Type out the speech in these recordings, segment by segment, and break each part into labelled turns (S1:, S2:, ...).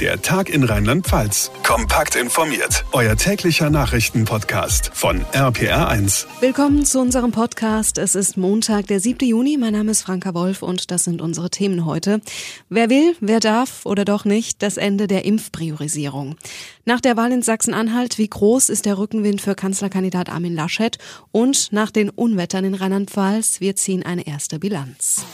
S1: Der Tag in Rheinland-Pfalz. Kompakt informiert. Euer täglicher Nachrichtenpodcast von RPR1.
S2: Willkommen zu unserem Podcast. Es ist Montag, der 7. Juni. Mein Name ist Franka Wolf und das sind unsere Themen heute. Wer will, wer darf oder doch nicht, das Ende der Impfpriorisierung. Nach der Wahl in Sachsen-Anhalt, wie groß ist der Rückenwind für Kanzlerkandidat Armin Laschet? Und nach den Unwettern in Rheinland-Pfalz, wir ziehen eine erste Bilanz.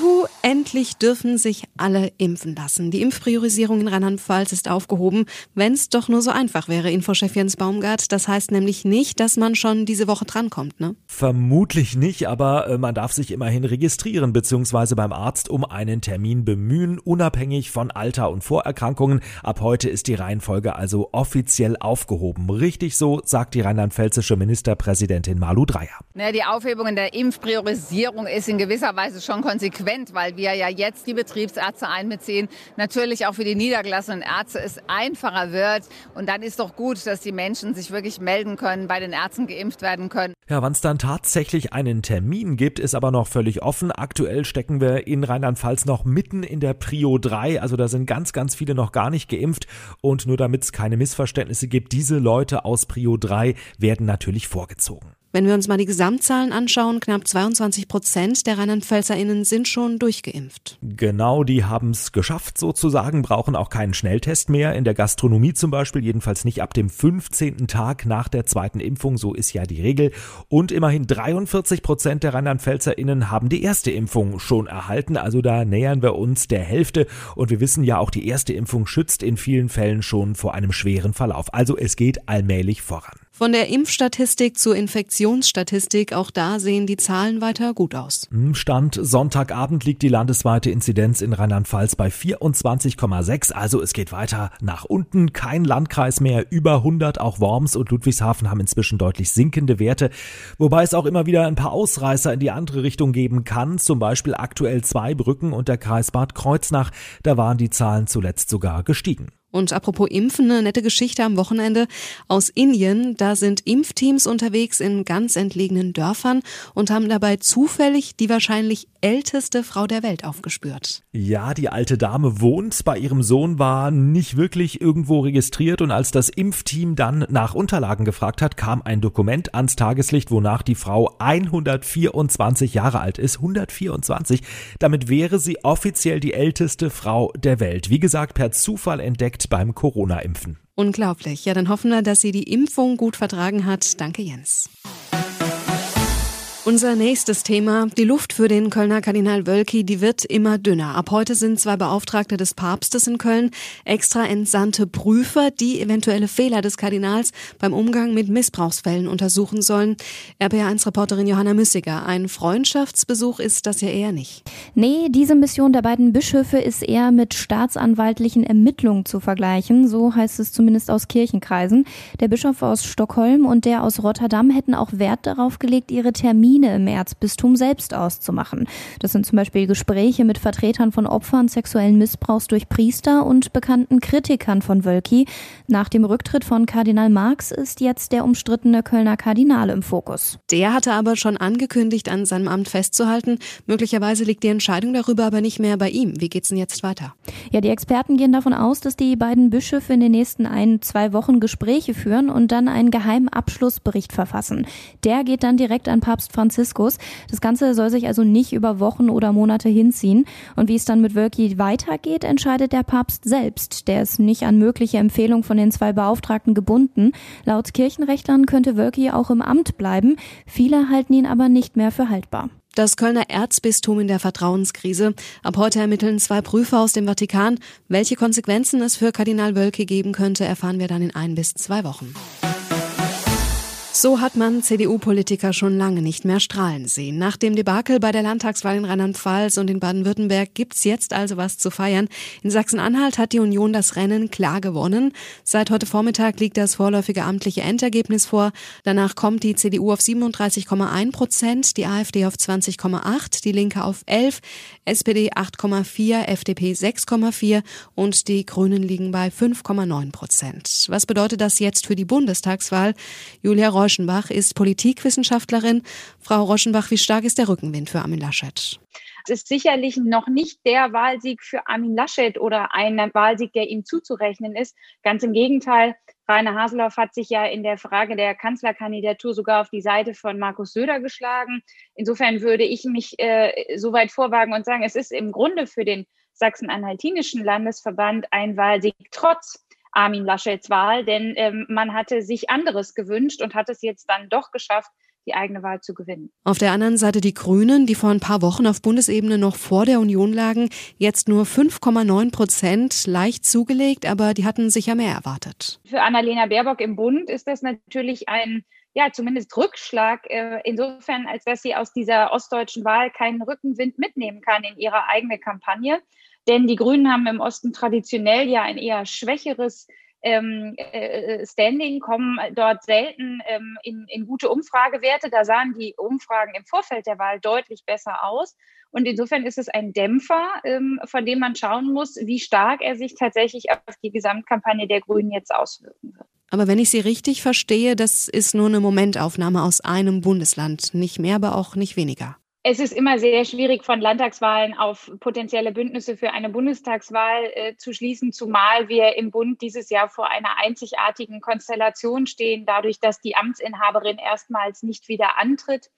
S2: Juhu, endlich dürfen sich alle impfen lassen. Die Impfpriorisierung in Rheinland-Pfalz ist aufgehoben, wenn es doch nur so einfach wäre, Infochef Jens Baumgart. Das heißt nämlich nicht, dass man schon diese Woche drankommt, ne?
S3: Vermutlich nicht, aber äh, man darf sich immerhin registrieren bzw. beim Arzt um einen Termin bemühen, unabhängig von Alter und Vorerkrankungen. Ab heute ist die Reihenfolge also offiziell aufgehoben. Richtig so, sagt die rheinland-pfälzische Ministerpräsidentin Malu Dreyer.
S4: Na, die Aufhebung in der Impfpriorisierung ist in gewisser Weise schon konsequent konsequent, weil wir ja jetzt die Betriebsärzte einbeziehen. Natürlich auch für die niedergelassenen Ärzte es einfacher wird. Und dann ist doch gut, dass die Menschen sich wirklich melden können, bei den Ärzten geimpft werden können.
S3: Ja, wann es dann tatsächlich einen Termin gibt, ist aber noch völlig offen. Aktuell stecken wir in Rheinland-Pfalz noch mitten in der Prio 3. Also da sind ganz, ganz viele noch gar nicht geimpft. Und nur damit es keine Missverständnisse gibt, diese Leute aus Prio 3 werden natürlich vorgezogen.
S2: Wenn wir uns mal die Gesamtzahlen anschauen, knapp 22 Prozent der Rheinland-PfälzerInnen sind schon durchgeimpft.
S3: Genau, die haben es geschafft sozusagen, brauchen auch keinen Schnelltest mehr. In der Gastronomie zum Beispiel, jedenfalls nicht ab dem 15. Tag nach der zweiten Impfung, so ist ja die Regel. Und immerhin 43 Prozent der Rheinland-PfälzerInnen haben die erste Impfung schon erhalten. Also da nähern wir uns der Hälfte. Und wir wissen ja auch, die erste Impfung schützt in vielen Fällen schon vor einem schweren Verlauf. Also es geht allmählich voran.
S2: Von der Impfstatistik zur Infektionsstatistik, auch da sehen die Zahlen weiter gut aus.
S3: Stand Sonntagabend liegt die landesweite Inzidenz in Rheinland-Pfalz bei 24,6. Also es geht weiter nach unten. Kein Landkreis mehr über 100. Auch Worms und Ludwigshafen haben inzwischen deutlich sinkende Werte. Wobei es auch immer wieder ein paar Ausreißer in die andere Richtung geben kann. Zum Beispiel aktuell zwei Brücken und der Kreis Bad Kreuznach. Da waren die Zahlen zuletzt sogar gestiegen.
S2: Und apropos Impfen, eine nette Geschichte am Wochenende aus Indien. Da sind Impfteams unterwegs in ganz entlegenen Dörfern und haben dabei zufällig die wahrscheinlich älteste Frau der Welt aufgespürt.
S3: Ja, die alte Dame wohnt bei ihrem Sohn, war nicht wirklich irgendwo registriert und als das Impfteam dann nach Unterlagen gefragt hat, kam ein Dokument ans Tageslicht, wonach die Frau 124 Jahre alt ist. 124. Damit wäre sie offiziell die älteste Frau der Welt. Wie gesagt, per Zufall entdeckt Effekt beim Corona-Impfen.
S2: Unglaublich. Ja, dann hoffen wir, dass sie die Impfung gut vertragen hat. Danke, Jens. Unser nächstes Thema, die Luft für den Kölner Kardinal Wölki, die wird immer dünner. Ab heute sind zwei Beauftragte des Papstes in Köln extra entsandte Prüfer, die eventuelle Fehler des Kardinals beim Umgang mit Missbrauchsfällen untersuchen sollen. RPA1-Reporterin Johanna Müssiger, ein Freundschaftsbesuch ist das ja eher nicht.
S5: Nee, diese Mission der beiden Bischöfe ist eher mit staatsanwaltlichen Ermittlungen zu vergleichen, so heißt es zumindest aus Kirchenkreisen. Der Bischof aus Stockholm und der aus Rotterdam hätten auch Wert darauf gelegt, ihre Termine Termine im Erzbistum selbst auszumachen. Das sind zum Beispiel Gespräche mit Vertretern von Opfern sexuellen Missbrauchs durch Priester und bekannten Kritikern von Wölki. Nach dem Rücktritt von Kardinal Marx ist jetzt der umstrittene Kölner Kardinal im Fokus.
S2: Der hatte aber schon angekündigt, an seinem Amt festzuhalten. Möglicherweise liegt die Entscheidung darüber aber nicht mehr bei ihm. Wie geht's denn jetzt weiter?
S5: Ja, die Experten gehen davon aus, dass die beiden Bischöfe in den nächsten ein, zwei Wochen Gespräche führen und dann einen geheimen Abschlussbericht verfassen. Der geht dann direkt an Papst Franziskus Franziskus. Das Ganze soll sich also nicht über Wochen oder Monate hinziehen. Und wie es dann mit Wölki weitergeht, entscheidet der Papst selbst. Der ist nicht an mögliche Empfehlungen von den zwei Beauftragten gebunden. Laut Kirchenrechtlern könnte Wölki auch im Amt bleiben. Viele halten ihn aber nicht mehr für haltbar.
S2: Das Kölner Erzbistum in der Vertrauenskrise. Ab heute ermitteln zwei Prüfer aus dem Vatikan. Welche Konsequenzen es für Kardinal Wölke geben könnte, erfahren wir dann in ein bis zwei Wochen. So hat man CDU-Politiker schon lange nicht mehr strahlen sehen. Nach dem Debakel bei der Landtagswahl in Rheinland-Pfalz und in Baden-Württemberg gibt's jetzt also was zu feiern. In Sachsen-Anhalt hat die Union das Rennen klar gewonnen. Seit heute Vormittag liegt das vorläufige amtliche Endergebnis vor. Danach kommt die CDU auf 37,1 Prozent, die AfD auf 20,8, die Linke auf 11, SPD 8,4, FDP 6,4 und die Grünen liegen bei 5,9 Prozent. Was bedeutet das jetzt für die Bundestagswahl? Julia Rauschenbach ist Politikwissenschaftlerin. Frau Rauschenbach, wie stark ist der Rückenwind für Armin Laschet?
S6: ist sicherlich noch nicht der Wahlsieg für Armin Laschet oder ein Wahlsieg, der ihm zuzurechnen ist. Ganz im Gegenteil. Rainer Haseloff hat sich ja in der Frage der Kanzlerkandidatur sogar auf die Seite von Markus Söder geschlagen. Insofern würde ich mich äh, so weit vorwagen und sagen, es ist im Grunde für den Sachsen-Anhaltinischen Landesverband ein Wahlsieg trotz Armin Laschets Wahl, denn ähm, man hatte sich anderes gewünscht und hat es jetzt dann doch geschafft, die eigene Wahl zu gewinnen.
S2: Auf der anderen Seite die Grünen, die vor ein paar Wochen auf Bundesebene noch vor der Union lagen, jetzt nur 5,9 Prozent, leicht zugelegt, aber die hatten sicher mehr erwartet.
S6: Für Annalena Baerbock im Bund ist das natürlich ein ja, zumindest Rückschlag, äh, insofern, als dass sie aus dieser ostdeutschen Wahl keinen Rückenwind mitnehmen kann in ihre eigene Kampagne. Denn die Grünen haben im Osten traditionell ja ein eher schwächeres ähm, äh, Standing, kommen dort selten ähm, in, in gute Umfragewerte. Da sahen die Umfragen im Vorfeld der Wahl deutlich besser aus. Und insofern ist es ein Dämpfer, ähm, von dem man schauen muss, wie stark er sich tatsächlich auf die Gesamtkampagne der Grünen jetzt auswirken wird.
S2: Aber wenn ich Sie richtig verstehe, das ist nur eine Momentaufnahme aus einem Bundesland. Nicht mehr, aber auch nicht weniger.
S6: Es ist immer sehr schwierig, von Landtagswahlen auf potenzielle Bündnisse für eine Bundestagswahl äh, zu schließen, zumal wir im Bund dieses Jahr vor einer einzigartigen Konstellation stehen, dadurch, dass die Amtsinhaberin erstmals nicht wieder antritt.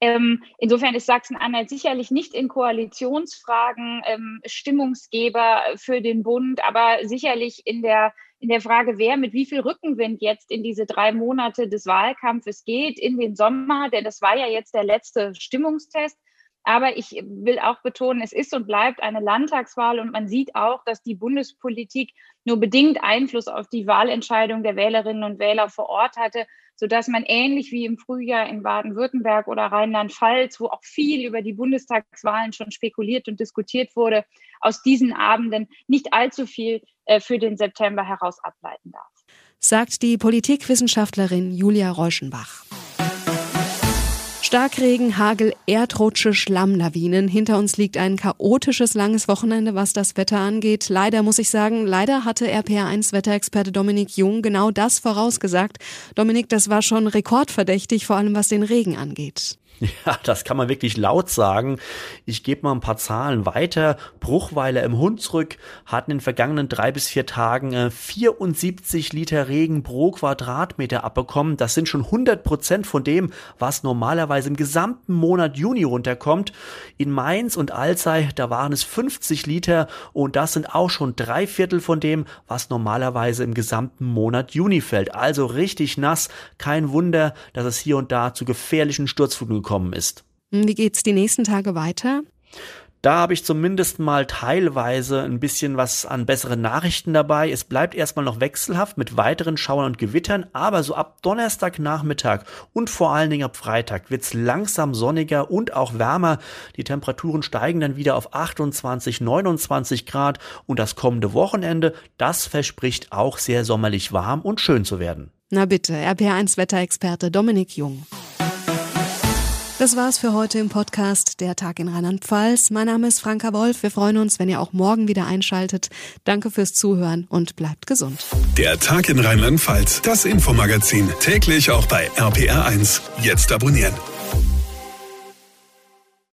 S6: Ähm, insofern ist Sachsen-Anhalt sicherlich nicht in Koalitionsfragen ähm, Stimmungsgeber für den Bund, aber sicherlich in der in der Frage, wer mit wie viel Rückenwind jetzt in diese drei Monate des Wahlkampfes geht, in den Sommer, denn das war ja jetzt der letzte Stimmungstest. Aber ich will auch betonen, es ist und bleibt eine Landtagswahl und man sieht auch, dass die Bundespolitik nur bedingt Einfluss auf die Wahlentscheidung der Wählerinnen und Wähler vor Ort hatte, sodass man ähnlich wie im Frühjahr in Baden-Württemberg oder Rheinland-Pfalz, wo auch viel über die Bundestagswahlen schon spekuliert und diskutiert wurde, aus diesen Abenden nicht allzu viel äh, für den September heraus ableiten darf.
S2: Sagt die Politikwissenschaftlerin Julia Reuschenbach. Starkregen, Hagel, Erdrutsche, Schlammlawinen. Hinter uns liegt ein chaotisches langes Wochenende, was das Wetter angeht. Leider muss ich sagen, leider hatte RPR1 Wetterexperte Dominik Jung genau das vorausgesagt. Dominik, das war schon rekordverdächtig, vor allem was den Regen angeht.
S7: Ja, das kann man wirklich laut sagen. Ich gebe mal ein paar Zahlen weiter. Bruchweiler im Hunsrück hatten in den vergangenen drei bis vier Tagen äh, 74 Liter Regen pro Quadratmeter abbekommen. Das sind schon 100 Prozent von dem, was normalerweise im gesamten Monat Juni runterkommt. In Mainz und Alzey, da waren es 50 Liter und das sind auch schon drei Viertel von dem, was normalerweise im gesamten Monat Juni fällt. Also richtig nass. Kein Wunder, dass es hier und da zu gefährlichen Sturzfluten gekommen ist.
S2: Wie geht's die nächsten Tage weiter?
S7: Da habe ich zumindest mal teilweise ein bisschen was an besseren Nachrichten dabei. Es bleibt erstmal noch wechselhaft mit weiteren Schauern und Gewittern, aber so ab Donnerstagnachmittag und vor allen Dingen ab Freitag wird es langsam sonniger und auch wärmer. Die Temperaturen steigen dann wieder auf 28, 29 Grad und das kommende Wochenende, das verspricht auch sehr sommerlich warm und schön zu werden.
S2: Na bitte, RPR1 Wetterexperte Dominik Jung. Das war's für heute im Podcast Der Tag in Rheinland-Pfalz. Mein Name ist Franka Wolf. Wir freuen uns, wenn ihr auch morgen wieder einschaltet. Danke fürs Zuhören und bleibt gesund.
S1: Der Tag in Rheinland-Pfalz, das Infomagazin, täglich auch bei RPR1. Jetzt abonnieren.